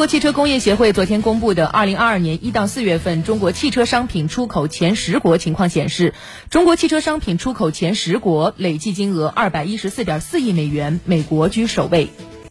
中国汽车工业协会昨天公布的二零二二年一到四月份中国汽车商品出口前十国情况显示中国汽车商品出口前十国累计金额二百一十四点四亿美元美国居首位。